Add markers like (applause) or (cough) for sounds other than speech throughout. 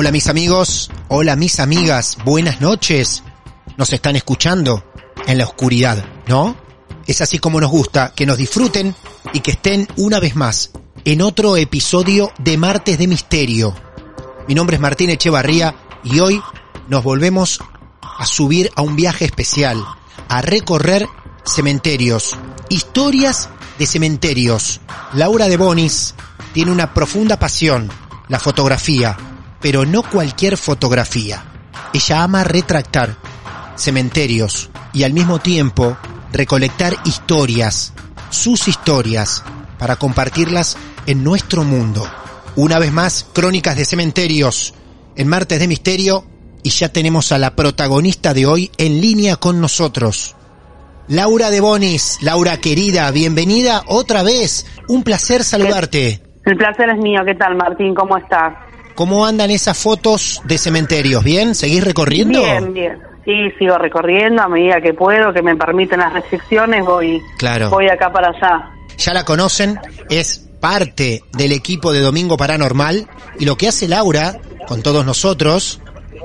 Hola mis amigos, hola mis amigas, buenas noches. Nos están escuchando en la oscuridad, ¿no? Es así como nos gusta, que nos disfruten y que estén una vez más en otro episodio de Martes de Misterio. Mi nombre es Martín Echevarría y hoy nos volvemos a subir a un viaje especial, a recorrer cementerios, historias de cementerios. Laura de Bonis tiene una profunda pasión, la fotografía, pero no cualquier fotografía. Ella ama retractar cementerios y al mismo tiempo recolectar historias, sus historias, para compartirlas en nuestro mundo. Una vez más, Crónicas de Cementerios, en Martes de Misterio, y ya tenemos a la protagonista de hoy en línea con nosotros. Laura de Bonis, Laura querida, bienvenida otra vez. Un placer saludarte. El placer es mío. ¿Qué tal, Martín? ¿Cómo estás? ¿Cómo andan esas fotos de cementerios? ¿Bien? ¿Seguís recorriendo? Bien, bien. Sí, sigo recorriendo a medida que puedo, que me permiten las restricciones, voy, Claro. voy acá para allá. Ya la conocen, es parte del equipo de Domingo Paranormal y lo que hace Laura con todos nosotros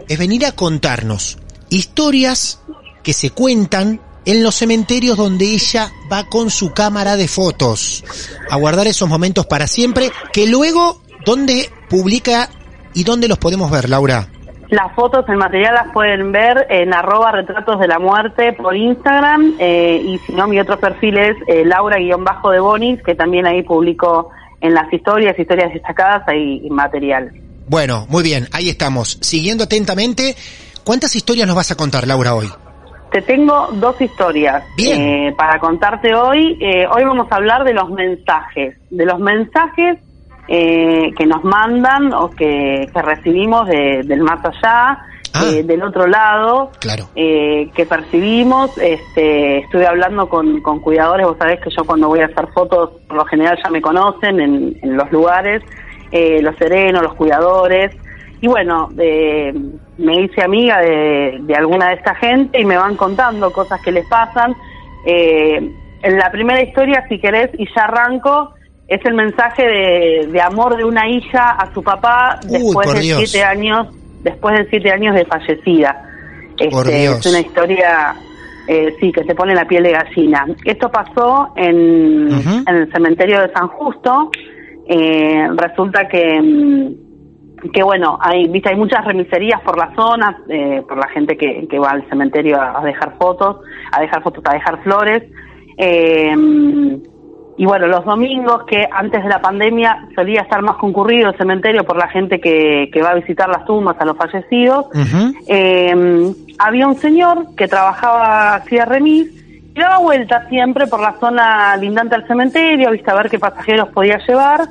es venir a contarnos historias que se cuentan en los cementerios donde ella va con su cámara de fotos a guardar esos momentos para siempre que luego donde publica y dónde los podemos ver, Laura. Las fotos, el material las pueden ver en arroba retratos de la muerte por Instagram eh, y si no, mi otro perfil es eh, Laura-de Bonis, que también ahí publico en las historias, historias destacadas, hay material. Bueno, muy bien, ahí estamos. Siguiendo atentamente, ¿cuántas historias nos vas a contar, Laura, hoy? Te tengo dos historias Bien. eh, para contarte hoy. Eh, hoy vamos a hablar de los mensajes, de los mensajes eh, que nos mandan o que, que recibimos de- del más allá, Ah. eh, del otro lado, Claro. eh, que percibimos. Este, estuve hablando con, con cuidadores, vos sabés que yo cuando voy a hacer fotos, por lo general ya me conocen en, en los lugares, eh, los serenos, los cuidadores. Y bueno, eh, me hice amiga de, de alguna de esta gente y me van contando cosas que les pasan. Eh, en la primera historia, si querés, y ya arranco, es el mensaje de, de amor de una hija a su papá Uy, después de Dios. siete años, después de siete años de fallecida. Este. Es una historia, eh, sí, que se pone la piel de gallina. Esto pasó en, en el cementerio de San Justo. Eh, resulta que, mm, que bueno, hay, viste, hay muchas remiserías por la zona, eh, por la gente que, que va al cementerio a, a dejar fotos, a dejar fotos, a dejar flores. Eh, y bueno, los domingos, que antes de la pandemia solía estar más concurrido el cementerio por la gente que, que va a visitar las tumbas a los fallecidos, eh, había un señor que trabajaba hacía remis y daba vueltas siempre por la zona lindante al cementerio, viste a ver qué pasajeros podía llevar.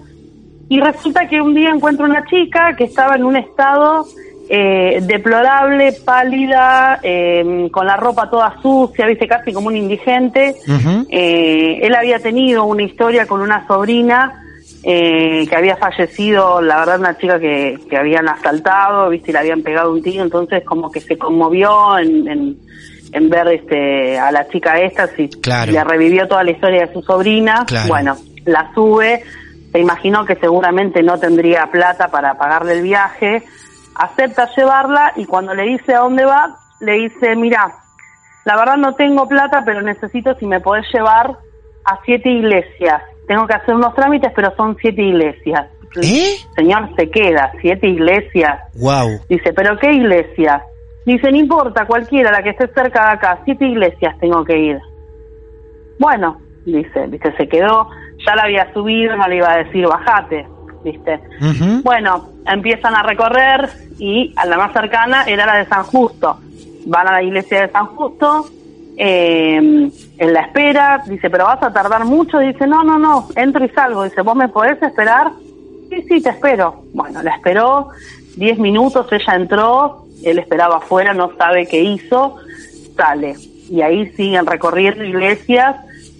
Y resulta que un día encuentro una chica que estaba en un estado eh, deplorable, pálida, eh, con la ropa toda sucia, viste, casi como un indigente. Eh, él había tenido una historia con una sobrina eh, que había fallecido, la verdad, una chica que, que habían asaltado, viste, y le habían pegado un tiro, entonces como que se conmovió en, en, en ver este a la chica esta, si Claro. le revivió toda la historia de su sobrina, Claro. bueno, la sube, se imaginó que seguramente no tendría plata para pagarle el viaje, acepta llevarla y cuando le dice a dónde va, le dice, mira, la verdad no tengo plata, pero necesito si me podés llevar a siete iglesias. Tengo que hacer unos trámites, pero son siete iglesias. ¿Eh? Señor, se queda, siete iglesias. Wow. Dice, ¿pero qué iglesias? Dice, no importa, cualquiera, la que esté cerca de acá, siete iglesias tengo que ir. Bueno, dice, viste, se quedó, ya la había subido, no le iba a decir, bajate, viste. Bueno, empiezan a recorrer y a la más cercana era la de San Justo. Van a la iglesia de San Justo, eh, en la espera, dice, pero vas a tardar mucho, dice, no, no, no, entro y salgo, dice, ¿vos me podés esperar? Sí, sí, te espero. Bueno, la esperó, diez minutos, ella entró, él esperaba afuera, no sabe qué hizo, sale. Y ahí siguen recorriendo iglesias,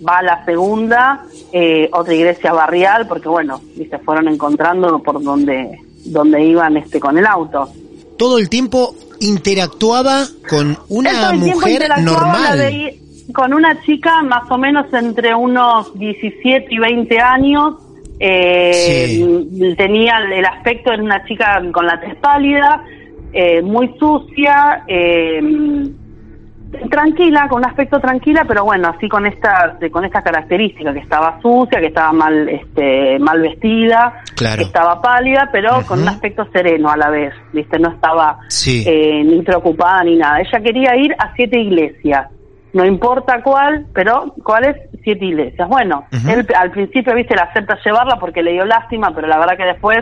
va a la segunda, eh, otra iglesia barrial, porque bueno, se fueron encontrando por donde, donde iban este con el auto. Todo el tiempo interactuaba con una todo el tiempo mujer normal. veía con una chica más o menos entre unos 17 y 20 años. eh, Tenía el el aspecto de una chica con la tez pálida, eh, muy sucia, eh, tranquila, con un aspecto tranquila, pero bueno, así con esta con esta característica que estaba sucia, que estaba mal este mal vestida, Claro. que estaba pálida, pero con un aspecto sereno a la vez, ¿viste? No estaba Sí. eh, ni preocupada ni nada. Ella quería ir a siete iglesias, no importa cuál, pero cuáles siete iglesias. Bueno, él al principio, viste, la acepta llevarla porque le dio lástima, pero la verdad que después,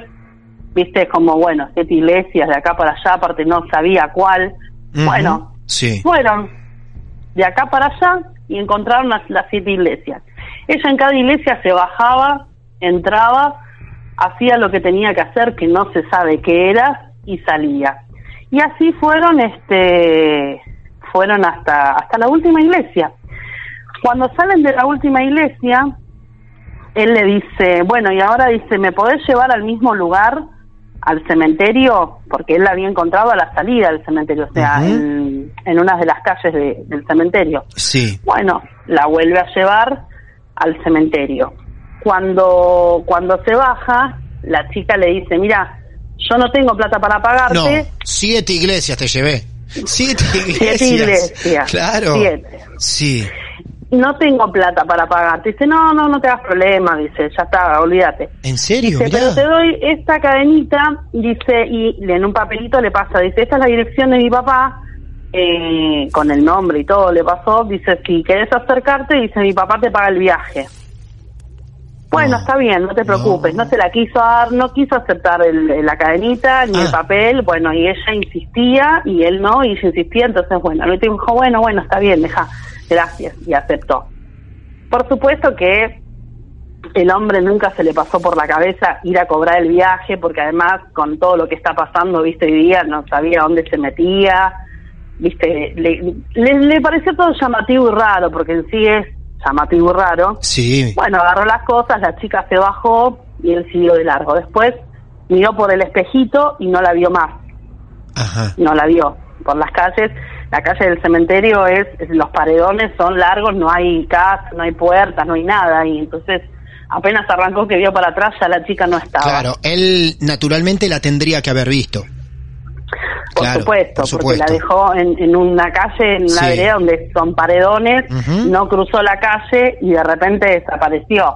viste, es como, bueno, siete iglesias de acá para allá, aparte no sabía cuál. Bueno, Sí. fueron de acá para allá y encontraron las, siete iglesias. Ella en cada iglesia se bajaba, entraba, hacía lo que tenía que hacer, que no se sabe qué era, y salía. Y así fueron, este, fueron hasta, hasta la última iglesia. Cuando salen de la última iglesia, él le dice, bueno, y ahora dice, ¿me podés llevar al mismo lugar, al cementerio? Porque él la había encontrado a la salida del cementerio, o sea, en, en una de las calles de- del cementerio. Sí. Bueno, la vuelve a llevar al cementerio. Cuando, cuando se baja, la chica le dice, mira, yo no tengo plata para No, pagarte. siete iglesias te llevé. Siete (laughs) iglesias. Siete iglesias. Claro. Siete. Sí. No tengo plata para pagarte. Dice, no, no, no te hagas problema. Dice, ya está, olvídate. ¿En serio? Dice, pero te doy esta cadenita, dice, y en un papelito le pasa, dice, esta es la dirección de mi papá, eh, con el nombre y todo le pasó, dice, si querés acercarte, dice, mi papá te paga el viaje. Bueno, No, está bien, no te preocupes, no. no, se la quiso dar, no quiso aceptar el- la cadenita ni el Ah. papel, bueno, y ella insistía y él no, y ella insistía, entonces, bueno, último dijo, bueno, bueno, está bien, deja, gracias, y aceptó. Por supuesto que el hombre nunca se le pasó por la cabeza ir a cobrar el viaje, porque además con todo lo que está pasando, viste, hoy día no sabía dónde se metía, viste, le, le, le pareció todo llamativo y raro, porque en sí es llamativo y raro. Sí. Bueno, agarró las cosas, la chica se bajó y él siguió de largo. Después miró por el espejito y no la vio más, Ajá. no la vio. Por las calles, la calle del cementerio es, es- los paredones son largos, no hay casa, no hay puertas, no hay nada. Y entonces apenas arrancó que vio para atrás, ya la chica no estaba. Claro, él naturalmente la tendría que haber visto. Por Claro, supuesto, por porque la supuesto. dejó en, en una calle, en una Sí. vereda donde son paredones, no cruzó la calle y de repente desapareció.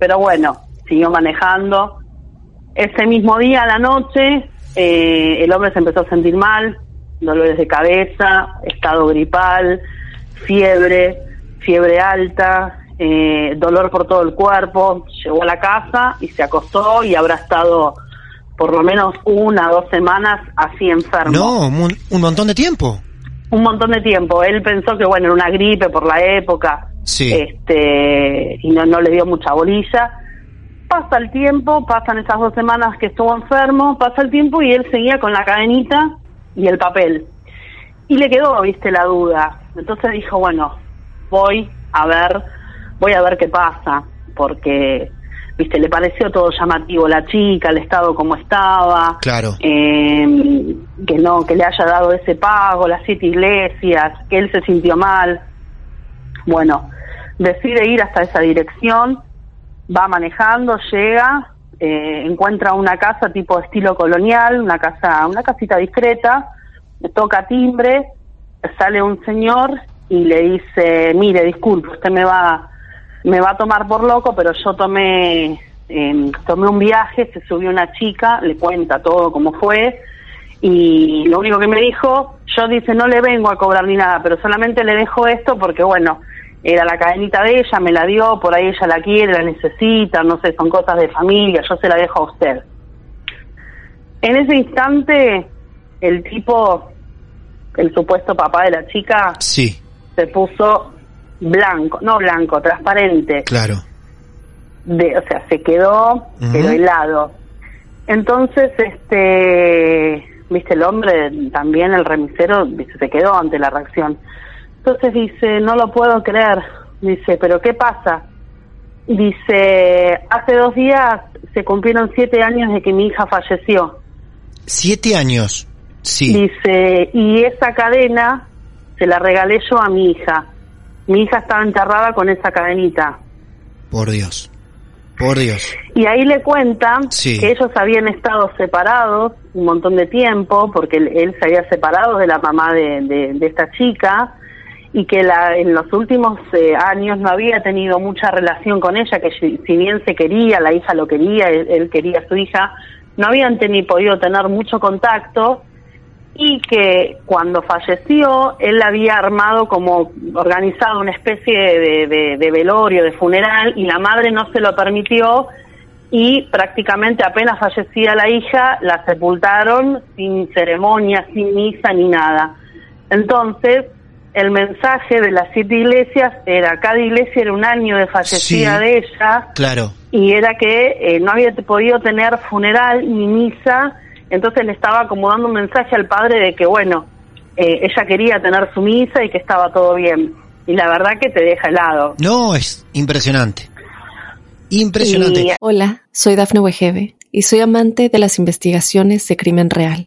Pero bueno, siguió manejando. Ese mismo día, a la noche, eh, el hombre se empezó a sentir mal, dolores de cabeza, estado gripal, fiebre, fiebre alta, eh, dolor por todo el cuerpo. Llegó a la casa y se acostó y habrá estado por lo menos una o dos semanas así enfermo. No, un, un montón de tiempo. Un montón de tiempo. Él pensó que bueno, era una gripe por la época. Sí. Este, y no, no le dio mucha bolilla. Pasa el tiempo, pasan esas dos semanas que estuvo enfermo, pasa el tiempo y él seguía con la cadenita y el papel. Y le quedó, viste, la duda. Entonces dijo, bueno, voy a ver, voy a ver qué pasa, porque viste, le pareció todo llamativo la chica, el estado como estaba, Claro. eh, que no, que le haya dado ese pago, las siete iglesias, que él se sintió mal. Bueno, decide ir hasta esa dirección, va manejando, llega, eh, encuentra una casa tipo estilo colonial, una casa, una casita discreta, toca timbre, sale un señor y le dice, mire, disculpe, usted me va, me va a tomar por loco, pero yo tomé, eh, tomé un viaje, se subió una chica, le cuenta todo cómo fue, y lo único que me dijo, yo dice, no le vengo a cobrar ni nada, pero solamente le dejo esto porque, bueno, era la cadenita de ella, me la dio, por ahí ella la quiere, la necesita, no sé, son cosas de familia, yo se la dejo a usted. En ese instante, el tipo, el supuesto papá de la chica, Sí, se puso blanco, no blanco, transparente, claro. de, o sea, se quedó, helado. Entonces, este, viste, el hombre, también el remisero, se quedó ante la reacción. Entonces dice, no lo puedo creer. Dice, pero ¿qué pasa? Dice, hace dos días se cumplieron siete años de que mi hija falleció. Siete años. Sí. Dice, y esa cadena se la regalé yo a mi hija. Mi hija estaba enterrada con esa cadenita. Por Dios. Por Dios. Y ahí le cuentan Sí. que ellos habían estado separados un montón de tiempo, porque él, él se había separado de la mamá de, de- de esta chica, y que la, en los últimos eh, años no había tenido mucha relación con ella, que si, bien se quería, la hija lo quería, él, quería a su hija, no habían teni- podido tener mucho contacto, y que cuando falleció él había armado como organizado una especie de- de velorio, de funeral, y la madre no se lo permitió y prácticamente apenas fallecía la hija, la sepultaron sin ceremonia, sin misa ni nada. Entonces, el mensaje de las siete iglesias era, cada iglesia era un año de fallecida Sí. de ella, Claro. y era que eh, no había podido tener funeral ni misa, entonces le estaba como dando un mensaje al padre de que, bueno, eh, ella quería tener su misa y que estaba todo bien. Y la verdad que te deja helado. No, es impresionante. Impresionante. Y- Hola, soy Dafne Wegebe y soy amante de las investigaciones de crimen real.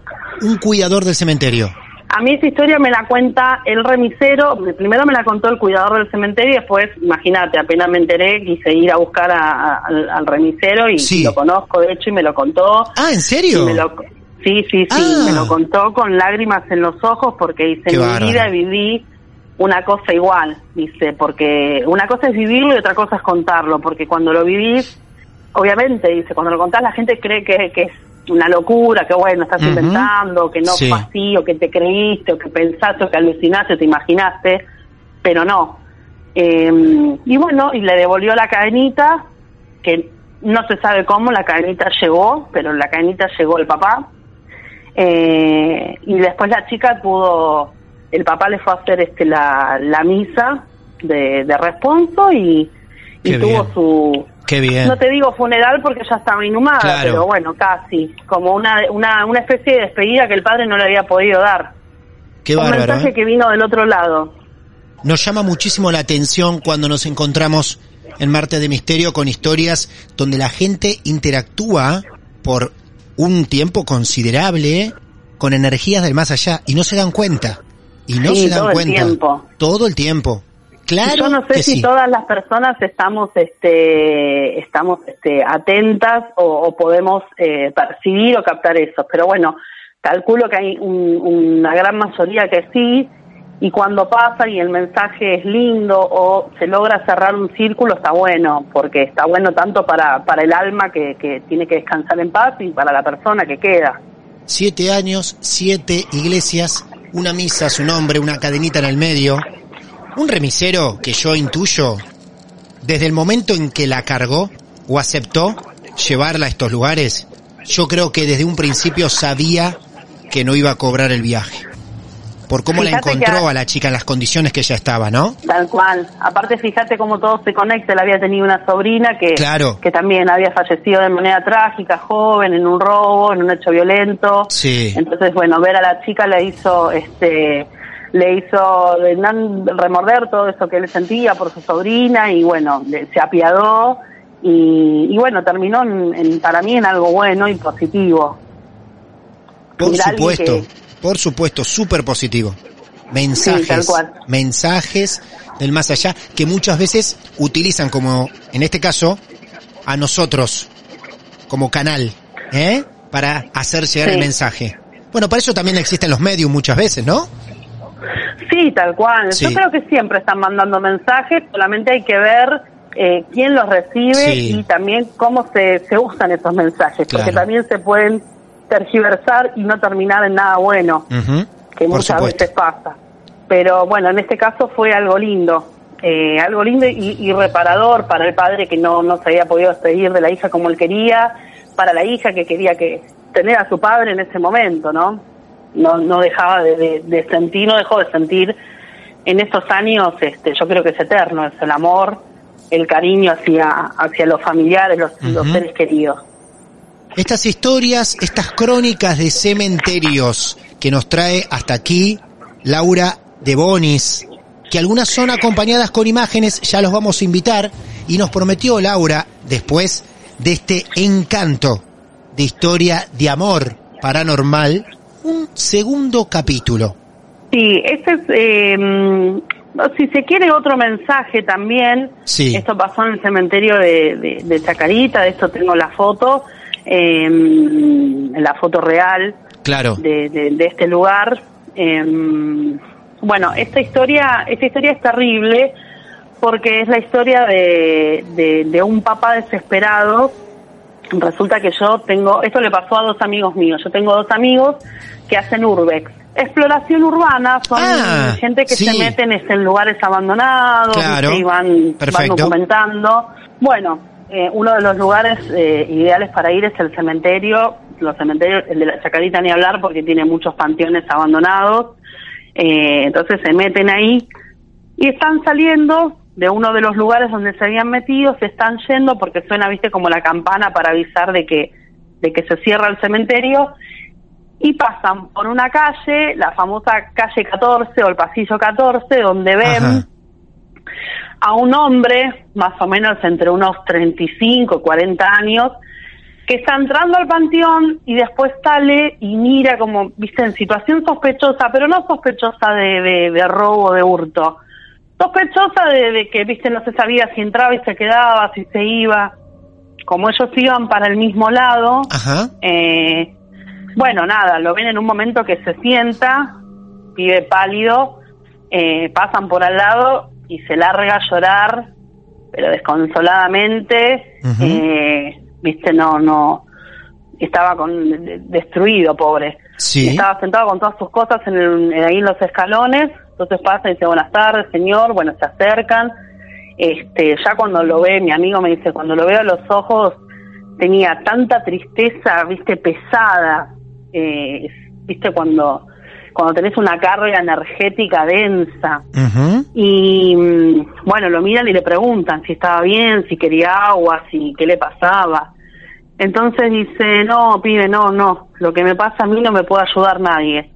un cuidador del cementerio? A mí esa historia me la cuenta el remisero, primero me la contó el cuidador del cementerio y después, imagínate, apenas me enteré, quise ir a buscar a- a- al, remisero y Sí. lo conozco, de hecho, y me lo contó. Ah, ¿en serio? me lo- sí, sí, sí, Ah. me lo contó con lágrimas en los ojos porque dice, Qué en mi vida viví una cosa igual, dice, porque una cosa es vivirlo y otra cosa es contarlo, porque cuando lo vivís, obviamente, dice, cuando lo contás la gente cree que, que es una locura, que bueno, estás Ujú. inventando, que no Sí. fue así, o que te creíste, o que pensaste, o que alucinaste, o te imaginaste, pero no. Eh, y bueno, y le devolvió la cadenita, que no se sabe cómo, la cadenita llegó, pero la cadenita llegó el papá. Eh, y después la chica pudo, el papá le fue a hacer este la, la misa de, de responso y, y tuvo su, Qué bien. no te digo funeral porque ya estaba inhumada, Claro. pero bueno, casi, como una, una, una especie de despedida que el padre no le había podido dar. Qué Un bárbaro. mensaje ¿eh? que vino del otro lado. Nos llama muchísimo la atención cuando nos encontramos en Marte de Misterio con historias donde la gente interactúa por un tiempo considerable con energías del más allá y no se dan cuenta. Y no Sí, se dan todo el cuenta. tiempo. Todo el tiempo. Claro Yo no sé que si sí. todas las personas estamos este estamos este atentas o, o podemos eh, percibir o captar eso, pero bueno, calculo que hay un- una gran mayoría que sí y cuando pasa y el mensaje es lindo o se logra cerrar un círculo está bueno, porque está bueno tanto para, para el alma que, que tiene que descansar en paz y para la persona que queda. Siete años, siete iglesias, una misa, su nombre, una cadenita en el medio. Un remisero que yo intuyo, desde el momento en que la cargó o aceptó, llevarla a estos lugares, yo creo que desde un principio sabía que no iba a cobrar el viaje. Por cómo la encontró a la chica en las condiciones que ella estaba, ¿no? Tal cual. Aparte, fíjate cómo todo se conecta. Él había tenido una sobrina que, Claro. que también había fallecido de manera trágica, joven, en un robo, en un hecho violento. Sí. Entonces, bueno, ver a la chica le hizo, este, le hizo remorder todo eso que él sentía por su sobrina y bueno, se apiadó y, y bueno, terminó en, en- para mí en algo bueno y positivo. Por supuesto, que- por supuesto, súper positivo. Mensajes, Sí, mensajes del más allá que muchas veces utilizan como, en este caso, a nosotros como canal, ¿eh? Para hacer llegar Sí. el mensaje. Bueno, para eso también existen los medios muchas veces, ¿no? Sí, tal cual. Sí. Yo creo que siempre están mandando mensajes, solamente hay que ver eh, quién los recibe Sí. y también cómo se, se usan esos mensajes, porque también se pueden tergiversar y no terminar en nada bueno, que Por muchas supuesto. veces pasa. Pero bueno, en este caso fue algo lindo, eh, algo lindo y, y reparador para el padre que no, no se había podido despedir de la hija como él quería, para la hija que quería que tener a su padre en ese momento, ¿no? No, no dejaba de, de- de sentir, no dejó de sentir en estos años, este, yo creo que es eterno, es el amor, el cariño hacia, hacia los familiares, los, los seres queridos. Estas historias, estas crónicas de cementerios que nos trae hasta aquí Laura de Bonis, que algunas son acompañadas con imágenes, ya los vamos a invitar, y nos prometió Laura, después de este encanto de historia de amor paranormal, un segundo capítulo. Sí, este es, eh, mm, si se quiere otro mensaje también, Sí. esto pasó en el cementerio de, de, de Chacarita, de esto tengo la foto, eh, la foto real Claro. de, de, de este lugar. Eh, bueno, esta historia, esta historia es terrible porque es la historia de, de, de un papá desesperado. Resulta que yo tengo, esto le pasó a dos amigos míos, yo tengo dos amigos que hacen urbex. Exploración urbana, son Ah, gente que sí. se meten en lugares abandonados Claro, y van, documentando. Bueno, eh, uno de los lugares eh, ideales para ir es el cementerio. Los cementerios, el de la Chacarita ni hablar porque tiene muchos panteones abandonados. Eh, entonces se meten ahí y están saliendo de uno de los lugares donde se habían metido, se están yendo porque suena, viste, como la campana para avisar de que, de que se cierra el cementerio y pasan por una calle, la famosa calle 14 o el pasillo 14, donde ven Ajá. a un hombre, más o menos entre unos 35 y 40 años, que está entrando al panteón y después sale y mira como, viste, en situación sospechosa, pero no sospechosa de, de, de robo, de hurto, sospechosa de, de que, viste, no se sabía si entraba y se quedaba, si se iba, como ellos iban para el mismo lado, Ajá. eh, bueno, nada, lo ven en un momento que se sienta, pibe pálido, eh, pasan por al lado y se larga a llorar, pero desconsoladamente, eh, viste, no, no, estaba con, de- destruido, pobre. Sí. Estaba sentado con todas sus cosas en el- en ahí en los escalones, entonces pasa y dice, buenas tardes, señor, bueno, se acercan, este, ya cuando lo ve, mi amigo me dice, cuando lo veo a los ojos, tenía tanta tristeza, viste, pesada, eh, viste, cuando, cuando tenés una carga energética densa, y mm, bueno, lo miran y le preguntan si estaba bien, si quería agua, si qué le pasaba. Entonces dice, no, pibe, no, no, lo que me pasa a mí no me puede ayudar nadie.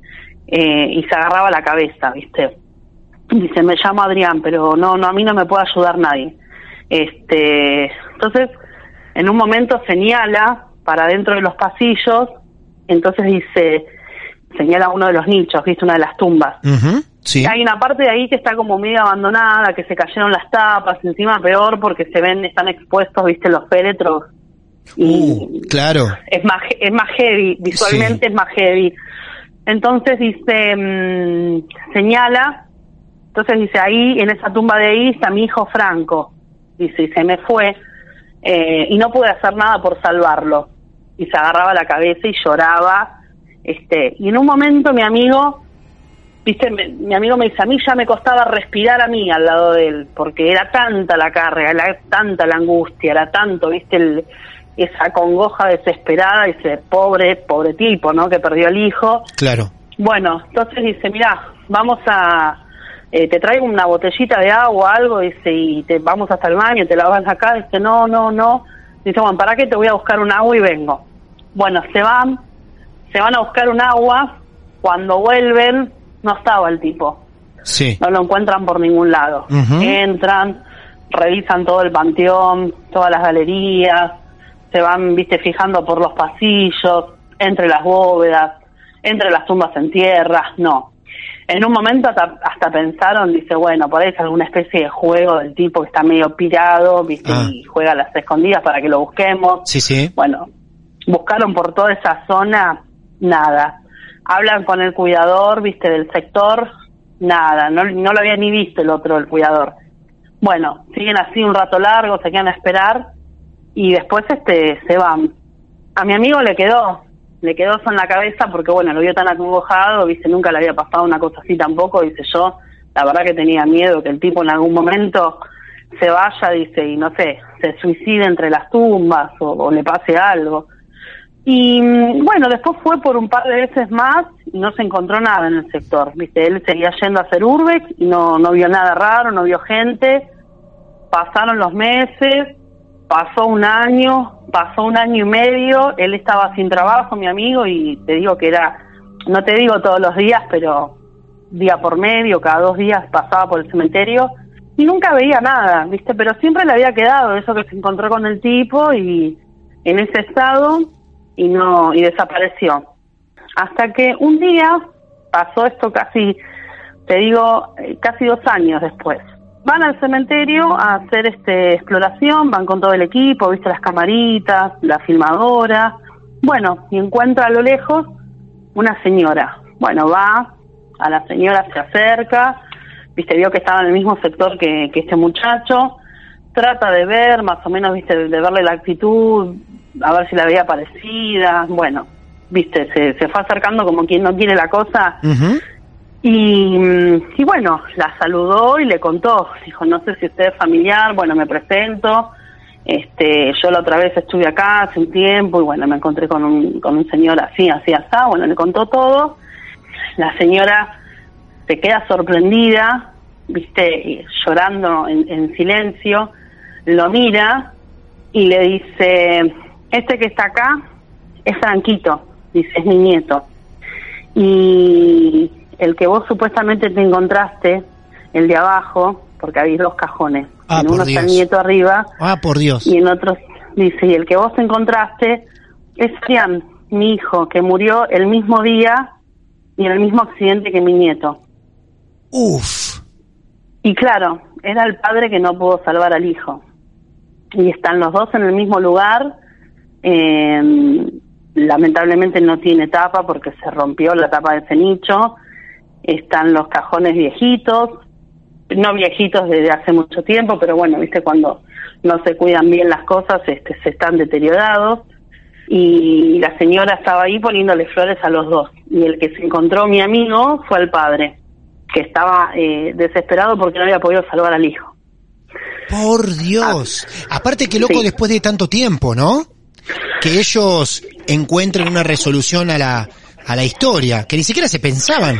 Eh, y se agarraba la cabeza, ¿viste? Dice, me llamo Adrián, pero no, no, a mí no me puede ayudar nadie. Este, entonces, en un momento señala para dentro de los pasillos, entonces dice, señala uno de los nichos, ¿viste? Una de las tumbas. Sí. Hay una parte de ahí que está como medio abandonada, que se cayeron las tapas, encima peor porque se ven, están expuestos, viste, los féretros. Y Uh, claro. es más, es más heavy, visualmente Sí. es más heavy. Entonces dice, mm, señala, entonces dice, ahí, en esa tumba de ahí está mi hijo Franco. Dice, y se me fue, eh, y no pude hacer nada por salvarlo. Y se agarraba la cabeza y lloraba. Este, y en un momento mi amigo, viste, me- mi amigo me dice, a mí ya me costaba respirar a mí al lado de él, porque era tanta la carga, era tanta la angustia, era tanto, viste, el, esa congoja desesperada, ese pobre, pobre tipo, ¿no? Que perdió el hijo. Claro. Bueno, entonces dice, mira, vamos a, eh, te traigo una botellita de agua, algo, dice, y te vamos hasta el baño, te la vas acá, dice, no, no, no. Dice, bueno, ¿para qué te voy a buscar un agua y vengo? Bueno, se van, se van a buscar un agua, cuando vuelven, no estaba el tipo. Sí. No lo encuentran por ningún lado. Entran, revisan todo el panteón, todas las galerías, se van, viste, fijando por los pasillos, entre las bóvedas, entre las tumbas en tierra, no. En un momento hasta, hasta pensaron, dice, bueno, por ahí es alguna especie de juego del tipo que está medio pirado, viste, Ah. y juega a las escondidas para que lo busquemos. Sí, sí. Bueno, buscaron por toda esa zona, nada. Hablan con el cuidador, viste, del sector, nada. No, no lo había ni visto el otro, el cuidador. Bueno, siguen así un rato largo, se quedan a esperar y después este se van. A mi amigo le quedó, le quedó eso en la cabeza porque bueno, lo vio tan acongojado, viste, nunca le había pasado una cosa así tampoco, dice yo, la verdad que tenía miedo que el tipo en algún momento se vaya, dice, y no sé, se suicide entre las tumbas o, o le pase algo. Y mm, bueno, después fue por un par de veces más y no se encontró nada en el sector. Viste, él seguía yendo a hacer urbex y no, no vio nada raro, no vio gente. Pasaron los meses, pasó un año, pasó un año y medio, él estaba sin trabajo, mi amigo, y te digo que era, no te digo todos los días, pero día por medio, cada dos días pasaba por el cementerio y nunca veía nada, ¿viste? Pero siempre le había quedado eso que se encontró con el tipo y en ese estado y no y desapareció. Hasta que un día pasó esto casi, te digo, eh, casi dos años después. Van al cementerio a hacer este exploración, van con todo el equipo, viste las camaritas, la filmadora. Bueno, y encuentra a lo lejos una señora. Bueno, va, a la señora se acerca, viste, vio que estaba en el mismo sector que, que este muchacho, trata de ver, más o menos, viste, de verle la actitud, a ver si la veía parecida, bueno, viste, se, se fue acercando como quien no quiere la cosa, Ujú. Y, mm, y bueno, la saludó y le contó, dijo, no sé si usted es familiar, bueno, me presento, este, yo la otra vez estuve acá hace un tiempo y bueno, me encontré con un, con un señor así, así, así, bueno, le contó todo, la señora se queda sorprendida, viste, llorando en, en silencio, lo mira y le dice, este que está acá es Franquito, dice, es mi nieto. Y el que vos supuestamente te encontraste, el de abajo, porque había dos cajones, Ah, en uno está el nieto arriba Ah, por Dios. y en otros dice, y el que vos encontraste es Adrián, mi hijo, que murió el mismo día y en el mismo accidente que mi nieto. Uf. Y claro, era el padre que no pudo salvar al hijo. Y están los dos en el mismo lugar. eh, lamentablemente no tiene tapa porque se rompió la tapa de ese nicho. Están los cajones viejitos, no viejitos desde hace mucho tiempo, pero bueno, viste cuando no se cuidan bien las cosas, este, se están deteriorados. Y la señora estaba ahí poniéndole flores a los dos. Y el que se encontró mi amigo fue el padre que estaba eh, desesperado porque no había podido salvar al hijo. Por Dios. Aparte que loco Sí. después de tanto tiempo, ¿no? Que ellos encuentren una resolución a la, a la historia, que ni siquiera se pensaban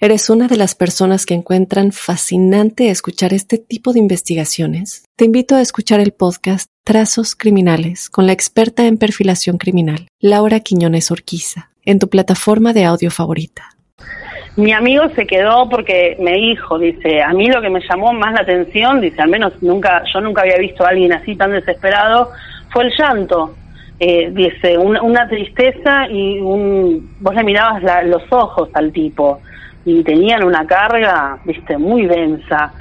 eres una de las personas que encuentran fascinante escuchar este tipo de investigaciones, te invito a escuchar el podcast Trazos Criminales con la experta en perfilación criminal, Laura Quiñones Orquiza, en tu plataforma de audio favorita. Mi amigo se quedó porque me dijo, dice, a mí lo que me llamó más la atención, dice, al menos nunca, yo nunca había visto a alguien así tan desesperado, fue el llanto. Eh, dice, una, una tristeza y un, vos le mirabas los ojos al tipo y tenían una carga, viste, muy densa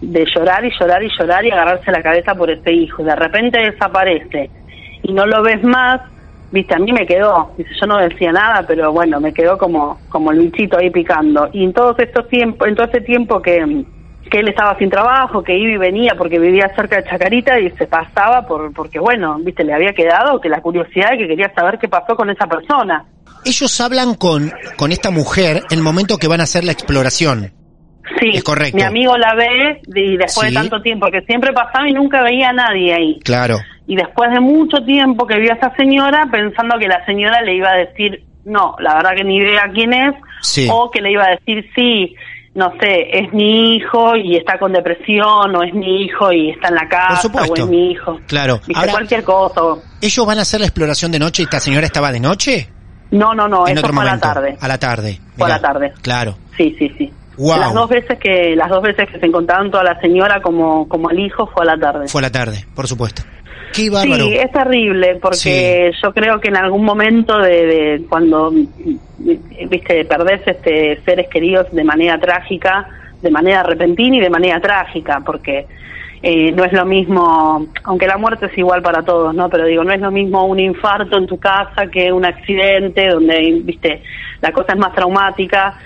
de llorar y llorar y llorar y agarrarse la cabeza por ese hijo. De repente desaparece y no lo ves más, viste, a mí me quedó, yo no decía nada, pero bueno, me quedó como, como el bichito ahí picando. Y en todos estos tiempos, en todo ese tiempo que, que él estaba sin trabajo, que iba y venía porque vivía cerca de Chacarita y se pasaba por porque bueno, viste, le había quedado que la curiosidad de que quería saber qué pasó con esa persona. Ellos hablan con, con esta mujer en el momento que van a hacer la exploración. Sí, Es correcto. mi amigo la ve y después Sí. de tanto tiempo, que siempre pasaba y nunca veía a nadie ahí. Claro. Y después de mucho tiempo que vio a esa señora, pensando que la señora le iba a decir, no, la verdad que ni idea quién es, Sí. o que le iba a decir, sí, no sé, es mi hijo y está con depresión, o es mi hijo y está en la casa, o es mi hijo. Claro. Ahora- cualquier cosa. ¿Ellos van a hacer la exploración de noche y esta señora estaba de noche? No, no, no, en eso otro fue a la momento. tarde. A la tarde. Fue a la tarde. Claro. Sí, sí, sí. Wow. Las dos veces que las dos veces que se encontraron toda la señora como como el hijo fue a la tarde. Fue a la tarde, por supuesto. Qué bárbaro. Sí, es terrible porque yo creo que en algún momento de, de cuando viste perdés este seres queridos de manera trágica, de manera repentina y de manera trágica, porque eh, no es lo mismo, aunque la muerte es igual para todos, ¿no? Pero digo, no es lo mismo un infarto en tu casa que un accidente donde, viste, la cosa es más traumática.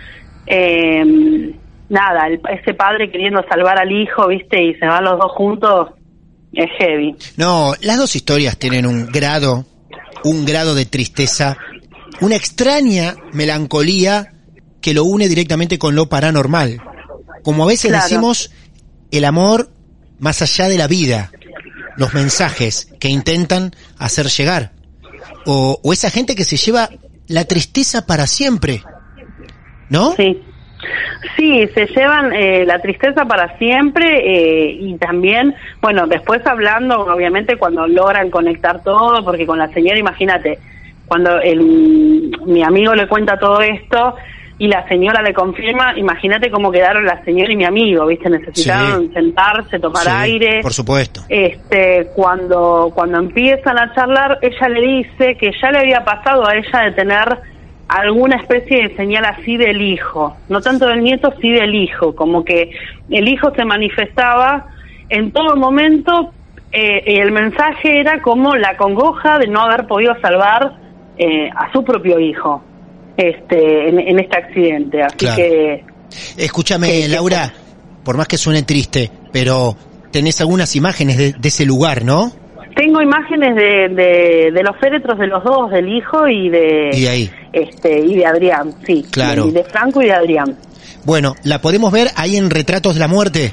Eh, nada, el- ese padre queriendo salvar al hijo, viste, y se van los dos juntos, es heavy. No, las dos historias tienen un grado, un grado de tristeza, una extraña melancolía que lo une directamente con lo paranormal. Como a veces Claro. decimos, el amor más allá de la vida, los mensajes que intentan hacer llegar, o, o esa gente que se lleva la tristeza para siempre, ¿no? Sí. Sí, se llevan eh, la tristeza para siempre eh, y también, bueno, después hablando, obviamente, cuando logran conectar todo, porque con la señora, imagínate, cuando el, mi amigo le cuenta todo esto y la señora le confirma, imagínate cómo quedaron la señora y mi amigo, ¿viste? Necesitaron Sí. sentarse, tomar Sí, aire. Por supuesto. Este, cuando, cuando empiezan a charlar, ella le dice que ya le había pasado a ella de tener alguna especie de señal así del hijo, no tanto del nieto, sí del hijo, como que el hijo se manifestaba en todo momento eh, y el mensaje era como la congoja de no haber podido salvar eh, a su propio hijo este en, en este accidente, así Claro. que Escúchame, Laura, por más que suene triste, pero tenés algunas imágenes de, de ese lugar, ¿no? Tengo imágenes de, de, de los féretros de los dos, del hijo y de Y ahí. este y de Adrián, sí, Claro. de, de Franco y de Adrián. Bueno, ¿la podemos ver ahí en Retratos de la Muerte?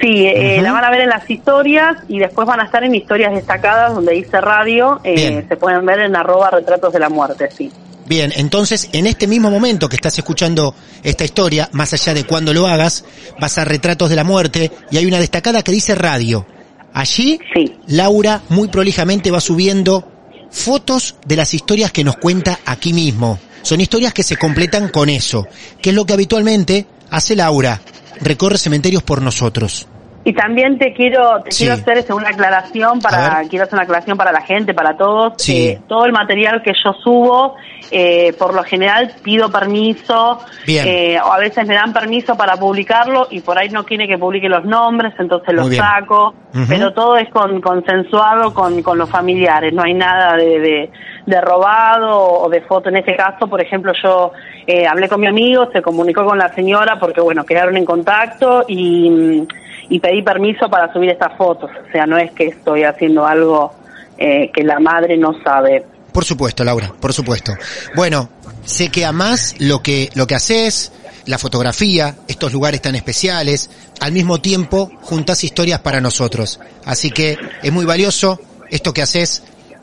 Sí, eh, Ujú. la van a ver en las historias y después van a estar en historias destacadas donde dice radio, eh, se pueden ver en arroba retratos de la muerte, sí. Bien, entonces en este mismo momento que estás escuchando esta historia, más allá de cuando lo hagas, vas a Retratos de la Muerte y hay una destacada que dice radio. Allí, Sí. Laura muy prolijamente va subiendo fotos de las historias que nos cuenta aquí mismo. Son historias que se completan con eso, que es lo que habitualmente hace Laura, recorre cementerios por nosotros. Y también te quiero te Sí. quiero hacer este, una aclaración para quiero hacer una aclaración para la gente, para todos. Sí. Eh, todo el material que yo subo, eh, por lo general pido permiso, eh, o a veces me dan permiso para publicarlo y por ahí no quiere que publique los nombres, entonces los saco. Pero todo es con, consensuado con, con los familiares, no hay nada de, de, de robado o de foto. En este caso, por ejemplo, yo eh, hablé con mi amigo, se comunicó con la señora porque, bueno, quedaron en contacto y, mm, y pedí permiso para subir estas fotos. O sea, no es que estoy haciendo algo eh, que la madre no sabe. Por supuesto, Laura, por supuesto. Bueno, sé que amás lo que, lo que haces, la fotografía, estos lugares tan especiales, al mismo tiempo juntas historias para nosotros. Así que es muy valioso esto que haces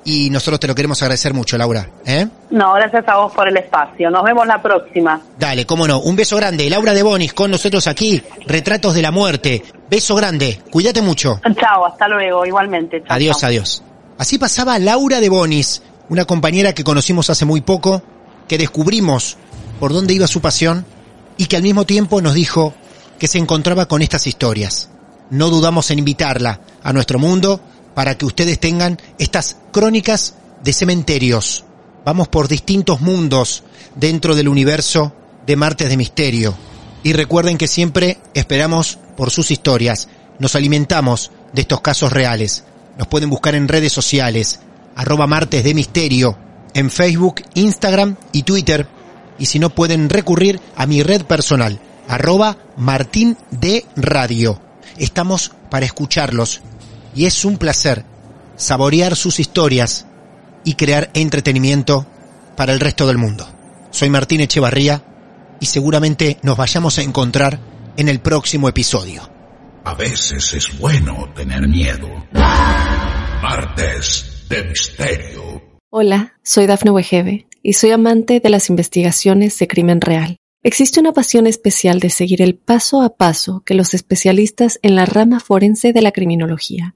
y nosotros te lo queremos agradecer mucho, Laura. ¿eh? No, gracias a vos por el espacio. Nos vemos la próxima. Dale, cómo no. Un beso grande. Laura de Bonis con nosotros aquí. Retratos de la muerte. Beso grande. Cuídate mucho. Chao, hasta luego, igualmente. Chao, Adiós, chao. adiós. Así pasaba Laura de Bonis, una compañera que conocimos hace muy poco, que descubrimos por dónde iba su pasión y que al mismo tiempo nos dijo que se encontraba con estas historias. No dudamos en invitarla a nuestro mundo para que ustedes tengan estas crónicas de cementerios. Vamos por distintos mundos dentro del universo de Martes de Misterio. Y recuerden que siempre esperamos por sus historias. Nos alimentamos de estos casos reales. Nos pueden buscar en redes sociales, arroba martes de misterio, en Facebook, Instagram y Twitter. Y si no pueden recurrir a mi red personal, arroba Martín de Radio. Estamos para escucharlos y es un placer saborear sus historias y crear entretenimiento para el resto del mundo. Soy Martín Echevarría y seguramente nos vayamos a encontrar en el próximo episodio. A veces es bueno tener miedo. Martes de Misterio. Hola, soy Dafne Wegebe y soy amante de las investigaciones de crimen real. Existe una pasión especial de seguir el paso a paso que los especialistas en la rama forense de la criminología